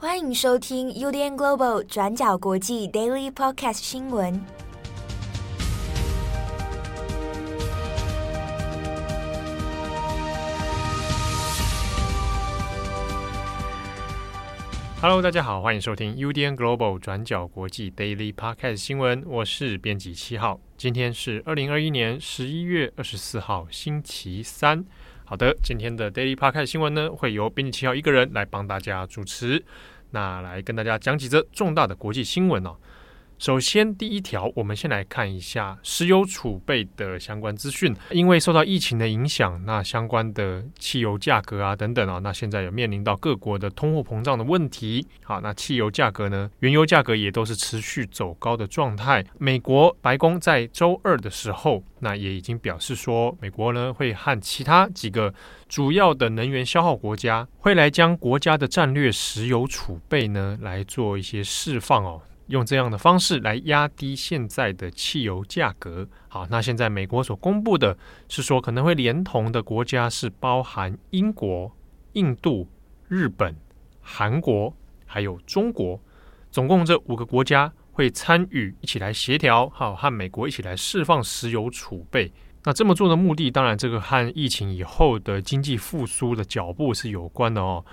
欢迎收听 UDN Global 转角国际 Daily Podcast 新闻。Hello，大家好，欢迎收听 UDN Global 转角国际 Daily Podcast 新闻。我是编辑七号，今天是二零二一年十一月二十四号，星期三。好的，今天的 Daily Park 开的新闻呢，会由编辑七号一个人来帮大家主持，那来跟大家讲几则重大的国际新闻哦。首先，第一条，我们先来看一下石油储备的相关资讯。因为受到疫情的影响，那相关的汽油价格啊等等啊，那现在有面临到各国的通货膨胀的问题。好，那汽油价格呢，原油价格也都是持续走高的状态。美国白宫在周二的时候，那也已经表示说，美国呢会和其他几个主要的能源消耗国家，会来将国家的战略石油储备呢来做一些释放哦。用这样的方式来压低现在的汽油价格。好，那现在美国所公布的是说，可能会连同的国家是包含英国、印度、日本、韩国，还有中国，总共这五个国家会参与一起来协调，好，和美国一起来释放石油储备。那这么做的目的，当然这个和疫情以后的经济复苏的脚步是有关的哦。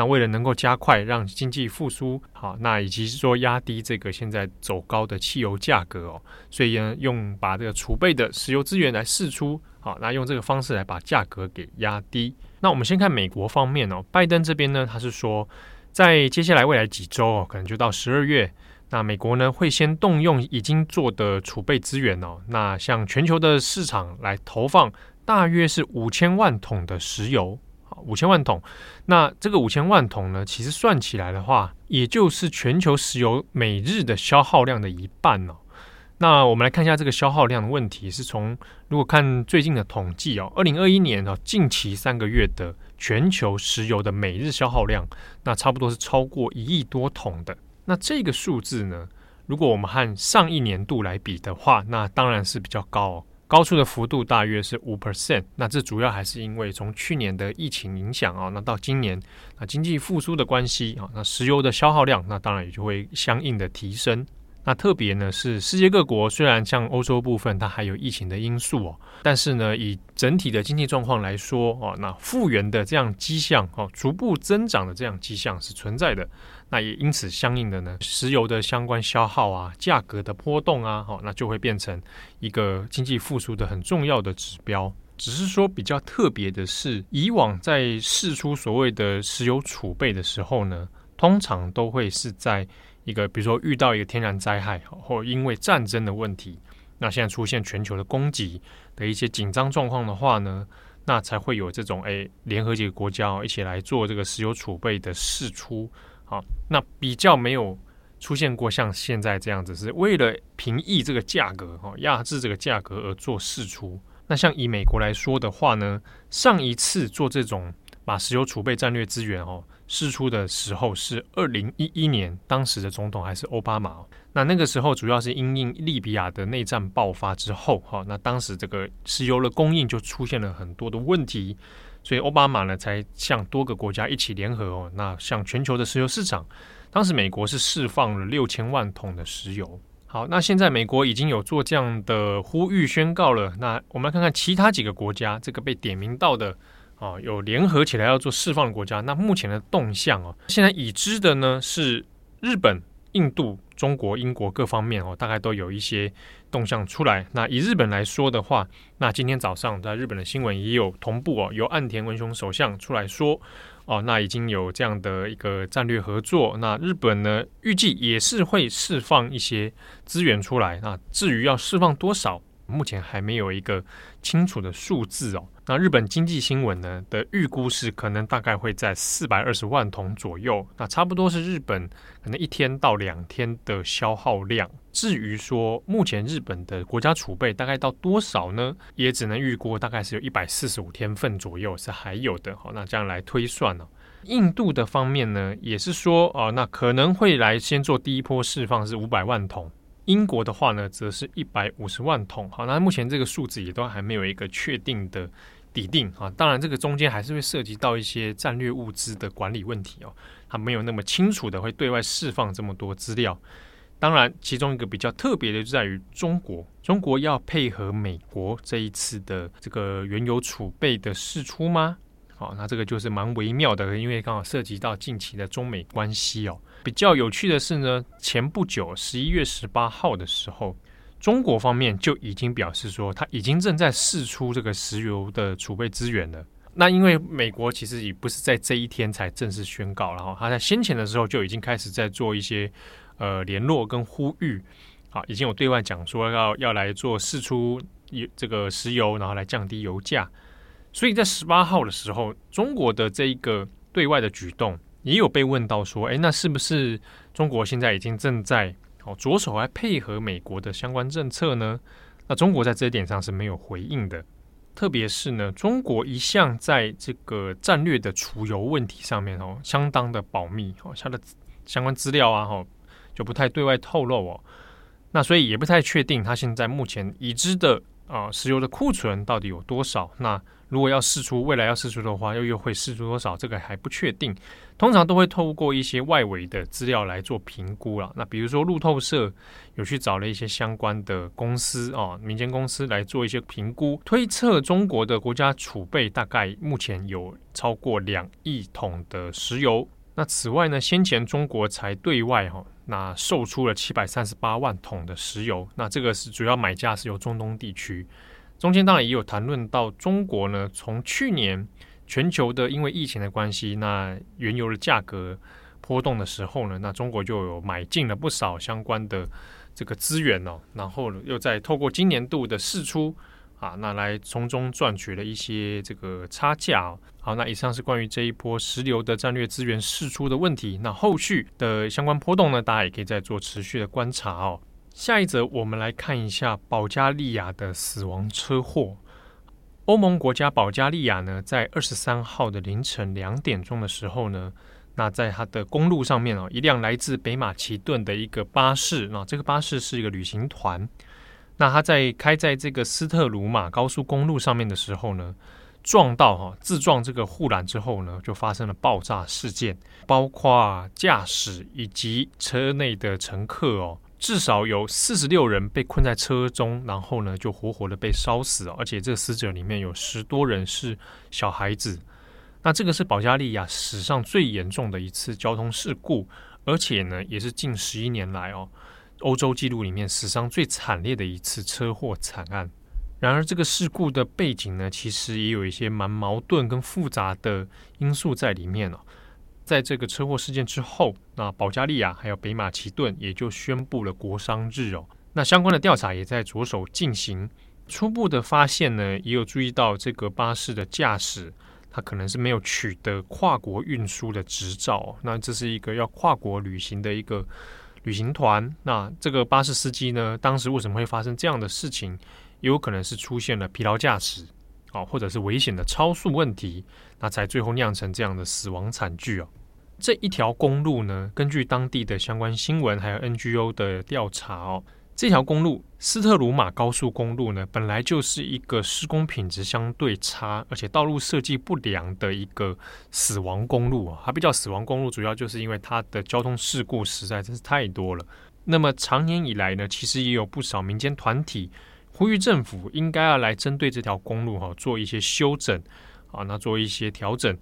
那为了能够加快让经济复苏，好，那以及是说压低这个现在走高的汽油价格哦，所以呢，用把这个储备的石油资源来释出，好，那用这个方式来把价格给压低。那我们先看美国方面哦，拜登这边呢，他是说，在接下来未来几周哦，可能就到十二月，那美国呢会先动用已经做的储备资源哦，那向全球的市场来投放大约是五千万桶的石油。五千万桶，那这个五千万桶呢，其实算起来的话，也就是全球石油每日的消耗量的一半哦。那我们来看一下这个消耗量的问题，是从如果看最近的统计哦，二零二一年哦，近期三个月的全球石油的每日消耗量，那差不多是超过一亿多桶的。那这个数字呢，如果我们和上一年度来比的话，那当然是比较高哦。高出的幅度大约是五 percent，那这主要还是因为从去年的疫情影响啊，那到今年那经济复苏的关系啊，那石油的消耗量那当然也就会相应的提升。那特别呢是世界各国虽然像欧洲部分它还有疫情的因素哦，但是呢以整体的经济状况来说哦，那复原的这样迹象哦，逐步增长的这样迹象是存在的。那也因此相应的呢，石油的相关消耗啊，价格的波动啊，好，那就会变成一个经济复苏的很重要的指标。只是说比较特别的是，以往在释出所谓的石油储备的时候呢，通常都会是在一个比如说遇到一个天然灾害，或因为战争的问题，那现在出现全球的供给的一些紧张状况的话呢，那才会有这种诶联合几个国家一起来做这个石油储备的释出。好，那比较没有出现过像现在这样子，是为了平抑这个价格，哈，压制这个价格而做释出。那像以美国来说的话呢，上一次做这种把石油储备战略资源哦释出的时候是二零一一年，当时的总统还是奥巴马。那那个时候主要是因应利比亚的内战爆发之后，哈，那当时这个石油的供应就出现了很多的问题。所以奥巴马呢，才向多个国家一起联合哦，那向全球的石油市场，当时美国是释放了六千万桶的石油。好，那现在美国已经有做这样的呼吁宣告了。那我们来看看其他几个国家，这个被点名到的哦，有联合起来要做释放的国家。那目前的动向哦，现在已知的呢是日本、印度。中国、英国各方面哦，大概都有一些动向出来。那以日本来说的话，那今天早上在日本的新闻也有同步哦，由岸田文雄首相出来说哦，那已经有这样的一个战略合作。那日本呢，预计也是会释放一些资源出来。那至于要释放多少，目前还没有一个清楚的数字哦。那日本经济新闻呢的预估是可能大概会在四百二十万桶左右，那差不多是日本可能一天到两天的消耗量。至于说目前日本的国家储备大概到多少呢？也只能预估大概是有一百四十五天份左右是还有的。好，那这样来推算呢，印度的方面呢也是说哦，那可能会来先做第一波释放是五百万桶。英国的话呢则是一百五十万桶。好，那目前这个数字也都还没有一个确定的。底定啊，当然这个中间还是会涉及到一些战略物资的管理问题哦。它没有那么清楚的会对外释放这么多资料。当然，其中一个比较特别的就在于中国，中国要配合美国这一次的这个原油储备的释出吗？好，那这个就是蛮微妙的，因为刚好涉及到近期的中美关系哦。比较有趣的是呢，前不久十一月十八号的时候，中国方面就已经表示说，他已经正在试出这个石油的储备资源了。那因为美国其实也不是在这一天才正式宣告，然后他在先前的时候就已经开始在做一些。呃，联络跟呼吁，啊，已经有对外讲说要要来做试出油这个石油，然后来降低油价。所以在十八号的时候，中国的这一个对外的举动，也有被问到说，哎，那是不是中国现在已经正在哦着手来配合美国的相关政策呢？那中国在这一点上是没有回应的。特别是呢，中国一向在这个战略的储油问题上面哦，相当的保密哦，它的相关资料啊，哈。就不太对外透露哦，那所以也不太确定他现在目前已知的啊、石油的库存到底有多少。那如果要释出，未来要释出的话，又又会释出多少？这个还不确定。通常都会透过一些外围的资料来做评估了。那比如说路透社有去找了一些相关的公司啊、民间公司来做一些评估，推测中国的国家储备大概目前有超过两亿桶的石油。那此外呢，先前中国才对外哈。那售出了七百三十八万桶的石油，那这个是主要买家是由中东地区。中间当然也有谈论到中国呢，从去年全球的因为疫情的关系，那原油的价格波动的时候呢，那中国就有买进了不少相关的这个资源哦，然后又再透过今年度的释出。啊，那来从中赚取了一些这个差价。好，那以上是关于这一波石油的战略资源释出的问题。那后续的相关波动呢，大家也可以再做持续的观察哦。下一则，我们来看一下保加利亚的死亡车祸。欧盟国家保加利亚呢，在二十三号的凌晨两点钟的时候呢，那在它的公路上面哦，一辆来自北马其顿的一个巴士，那这个巴士是一个旅行团。那它在开在这个斯特鲁马高速公路上面的时候呢，撞到哈自撞这个护栏之后呢，就发生了爆炸事件，包括驾驶以及车内的乘客哦，至少有四十六人被困在车中，然后呢就活活的被烧死，而且这死者里面有十多人是小孩子。那这个是保加利亚史上最严重的一次交通事故，而且呢也是近十一年来哦。欧洲纪录里面史上最惨烈的一次车祸惨案。然而，这个事故的背景呢，其实也有一些蛮矛盾跟复杂的因素在里面哦。在这个车祸事件之后，那保加利亚还有北马其顿也就宣布了国殇日哦。那相关的调查也在着手进行。初步的发现呢，也有注意到这个巴士的驾驶，他可能是没有取得跨国运输的执照。那这是一个要跨国旅行的一个。旅行团，那这个巴士司机呢？当时为什么会发生这样的事情？也有可能是出现了疲劳驾驶，哦，或者是危险的超速问题，那才最后酿成这样的死亡惨剧哦。这一条公路呢，根据当地的相关新闻还有 NGO 的调查哦。这条公路斯特鲁马高速公路呢，本来就是一个施工品质相对差，而且道路设计不良的一个死亡公路啊。它比较死亡公路，主要就是因为它的交通事故实在真是太多了。那么长年以来呢，其实也有不少民间团体呼吁政府应该要来针对这条公路哈做一些修整啊，那做一些调整，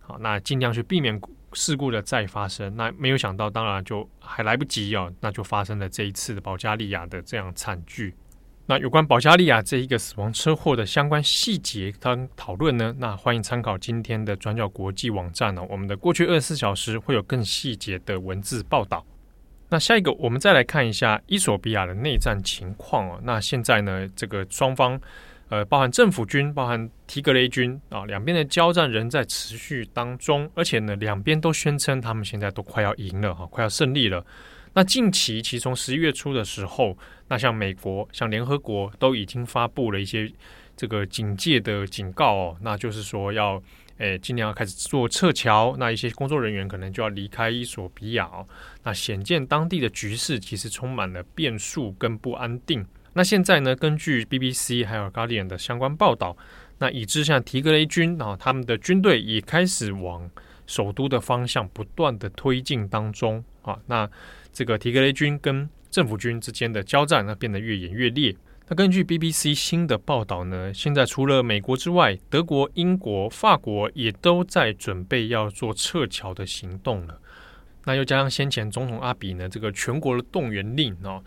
好，那尽量去避免。事故的再发生，那没有想到，当然就还来不及哦，那就发生了这一次的保加利亚的这样惨剧。那有关保加利亚这一个死亡车祸的相关细节跟讨论呢，那欢迎参考今天的转角国际网站哦，我们的过去二十四小时会有更细节的文字报道。那下一个，我们再来看一下伊索比亚的内战情况哦。那现在呢，这个双方。呃，包含政府军、包含提格雷军啊，两边的交战仍在持续当中，而且呢，两边都宣称他们现在都快要赢了哈，快要胜利了。那近期其实从十一月初的时候，那像美国、像联合国都已经发布了一些这个警戒的警告哦，那就是说要诶尽量要开始做撤侨，那一些工作人员可能就要离开伊索比亚哦，那显见当地的局势其实充满了变数跟不安定。那现在呢，根据 BBC 还有 Guardian 的相关报道，那已知像提格雷军啊，他们的军队也开始往首都的方向不断的推进当中啊。那这个提格雷军跟政府军之间的交战，那变得越演越烈。那根据 BBC 新的报道呢，现在除了美国之外，德国、英国、法国也都在准备要做撤侨的行动了。那又加上先前总统阿比呢，这个全国的动员令哦，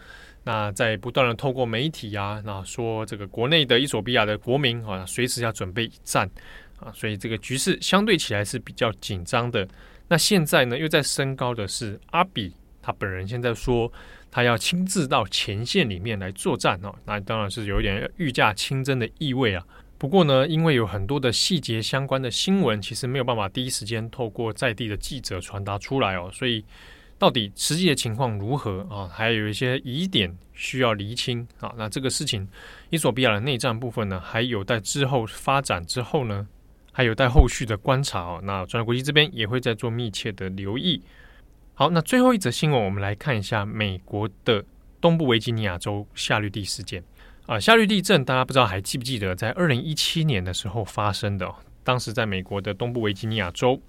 那在不断的透过媒体啊，那说这个国内的伊索比亚的国民啊，随时要准备一战啊，所以这个局势相对起来是比较紧张的。那现在呢，又在升高的是阿比他本人现在说。他要亲自到前线里面来作战哦，那当然是有一点御驾亲征的意味啊。不过呢，因为有很多的细节相关的新闻，其实没有办法第一时间透过在地的记者传达出来哦，所以到底实际的情况如何啊？还有一些疑点需要厘清啊。那这个事情，伊索比亚的内战部分呢，还有待之后发展之后呢，还有待后续的观察哦。那转角国际这边也会在做密切的留意。好，那最后一则新闻，我们来看一下美国的东部维吉尼亚州夏绿蒂事件啊。夏绿蒂镇，大家不知道还记不记得，在二零一七年的时候发生的。当时在美国的东部维吉尼亚州，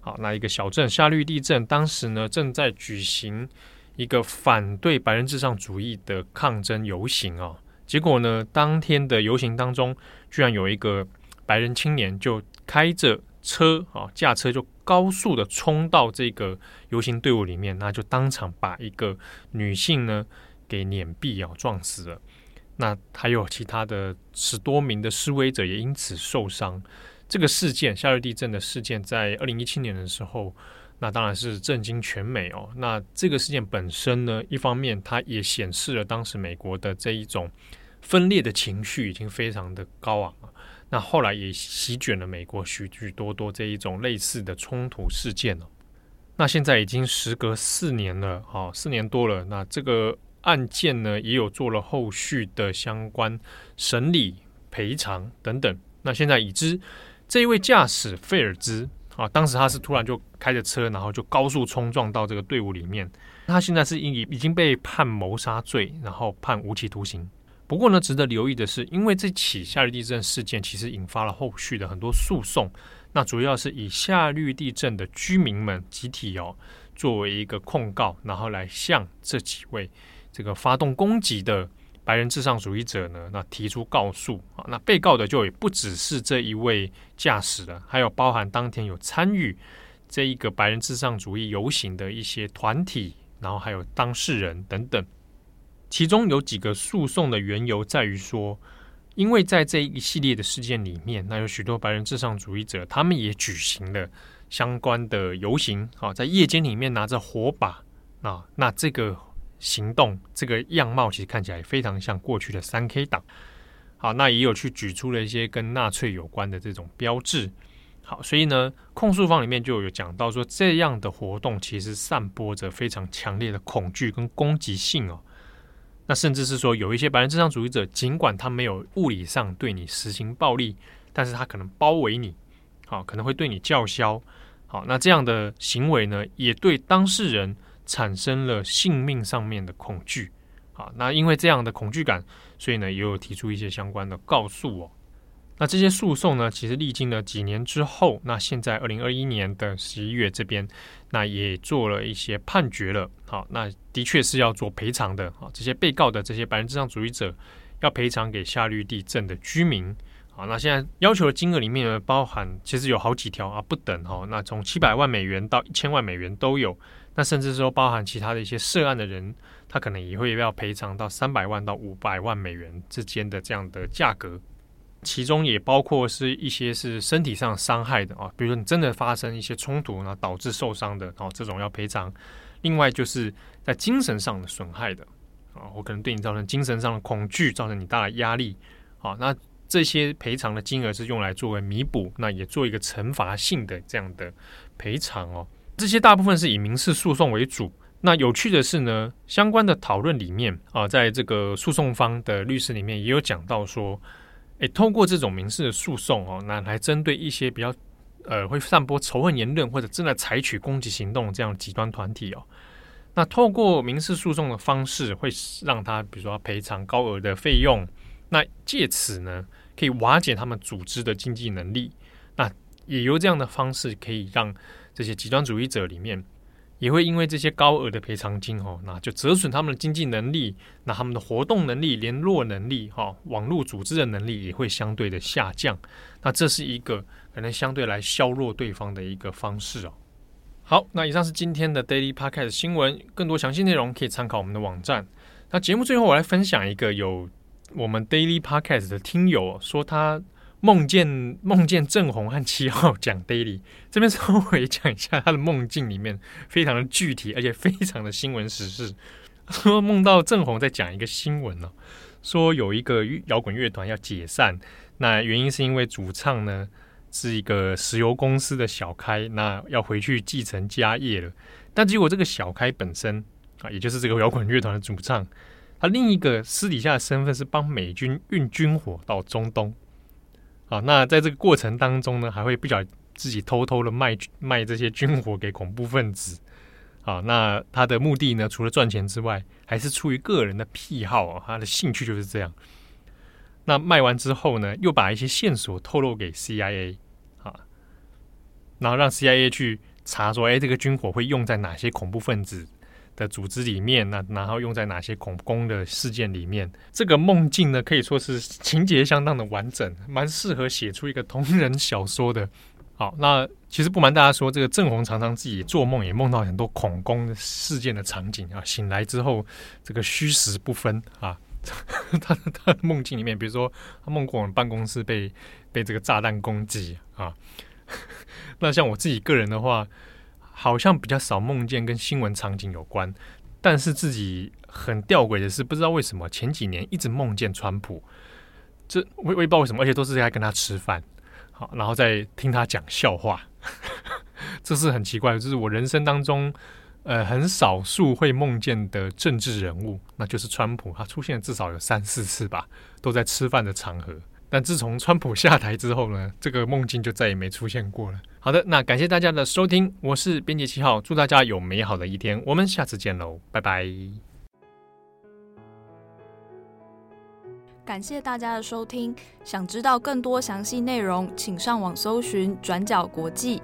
好，那一个小镇夏绿蒂镇，当时呢正在举行一个反对白人至上主义的抗争游行啊。结果呢，当天的游行当中，居然有一个白人青年就开着车啊，驾车就。高速的冲到这个游行队伍里面，那就当场把一个女性呢给碾毙啊，撞死了。那还有其他的十多名的示威者也因此受伤。这个事件，夏日地震的事件，在二零一七年的时候，那当然是震惊全美哦。那这个事件本身呢，一方面它也显示了当时美国的这一种分裂的情绪已经非常的高昂了。那后来也席卷了美国许许多多这一种类似的冲突事件了。那现在已经时隔四年了，啊，四年多了。那这个案件呢，也有做了后续的相关审理、赔偿等等。那现在已知这一位驾驶费尔兹啊，当时他是突然就开着车，然后就高速冲撞到这个队伍里面。他现在是已已经被判谋杀罪，然后判无期徒刑。不过呢，值得留意的是，因为这起夏绿地震事件其实引发了后续的很多诉讼。那主要是以夏绿地震的居民们集体哦作为一个控告，然后来向这几位这个发动攻击的白人至上主义者呢，那提出告诉啊。那被告的就也不只是这一位驾驶了，还有包含当天有参与这一个白人至上主义游行的一些团体，然后还有当事人等等。其中有几个诉讼的缘由在于说，因为在这一系列的事件里面，那有许多白人至上主义者，他们也举行了相关的游行，啊，在夜间里面拿着火把啊，那这个行动这个样貌其实看起来非常像过去的三 K 党，好，那也有去举出了一些跟纳粹有关的这种标志，好，所以呢，控诉方里面就有讲到说，这样的活动其实散播着非常强烈的恐惧跟攻击性哦。那甚至是说，有一些白人至上主义者，尽管他没有物理上对你实行暴力，但是他可能包围你，好，可能会对你叫嚣，好，那这样的行为呢，也对当事人产生了性命上面的恐惧，好，那因为这样的恐惧感，所以呢，也有提出一些相关的告诉哦。那这些诉讼呢，其实历经了几年之后，那现在二零二一年的十一月这边，那也做了一些判决了。好，那的确是要做赔偿的。好，这些被告的这些白人至上主义者要赔偿给夏绿蒂镇的居民。好，那现在要求的金额里面呢，包含其实有好几条啊，不等哈。那从七百万美元到一千万美元都有。那甚至说包含其他的一些涉案的人，他可能也会要赔偿到三百万到五百万美元之间的这样的价格。其中也包括是一些是身体上伤害的啊，比如说你真的发生一些冲突，然后导致受伤的，然后这种要赔偿。另外就是在精神上的损害的啊，我可能对你造成精神上的恐惧，造成你大的压力啊，那这些赔偿的金额是用来作为弥补，那也做一个惩罚性的这样的赔偿哦。这些大部分是以民事诉讼为主。那有趣的是呢，相关的讨论里面啊，在这个诉讼方的律师里面也有讲到说。诶，透过这种民事的诉讼哦，那来针对一些比较呃会散播仇恨言论或者正在采取攻击行动这样极端团体哦，那透过民事诉讼的方式，会让他比如说赔偿高额的费用，那借此呢可以瓦解他们组织的经济能力，那也由这样的方式可以让这些极端主义者里面，也会因为这些高额的赔偿金哦，那就折损他们的经济能力，那他们的活动能力、联络能力、哈网络组织的能力也会相对的下降。那这是一个可能相对来削弱对方的一个方式哦。好，那以上是今天的 Daily Podcast 新闻，更多详细内容可以参考我们的网站。那节目最后我来分享一个有我们 Daily Podcast 的听友说他。梦见梦见郑红和七号讲 daily，这边稍微讲一下他的梦境里面非常的具体，而且非常的新闻时事。说梦到郑红在讲一个新闻呢，说有一个摇滚乐团要解散，那原因是因为主唱呢是一个石油公司的小开，那要回去继承家业了。但结果这个小开本身啊，也就是这个摇滚乐团的主唱，他另一个私底下的身份是帮美军运军火到中东。啊，那在这个过程当中呢，还会不小心自己偷偷的卖卖这些军火给恐怖分子。啊，那他的目的呢，除了赚钱之外，还是出于个人的癖好啊，他的兴趣就是这样。那卖完之后呢，又把一些线索透露给 CIA 啊，然后让 CIA 去查说，哎，这个军火会用在哪些恐怖分子的组织里面，那然后用在哪些恐攻的事件里面？这个梦境呢，可以说是情节相当的完整，蛮适合写出一个同人小说的。好，那其实不瞒大家说，这个郑红常常自己做梦也梦到很多恐攻事件的场景啊，醒来之后这个虚实不分啊。他 他的梦境里面，比如说他梦过我们办公室被被这个炸弹攻击啊。那像我自己个人的话。好像比较少梦见跟新闻场景有关，但是自己很吊诡的是，不知道为什么前几年一直梦见川普，这我我也不知道为什么，而且都是在跟他吃饭，好，然后再听他讲笑话，这是很奇怪的，这是我人生当中呃很少数会梦见的政治人物，那就是川普，他出现至少有三四次吧，都在吃饭的场合。但自从川普下台之后呢，这个梦境就再也没出现过了。好的，那感谢大家的收听，我是编辑七号，祝大家有美好的一天，我们下次见喽，拜拜。感谢大家的收听，想知道更多详细内容，请上网搜寻转角国际。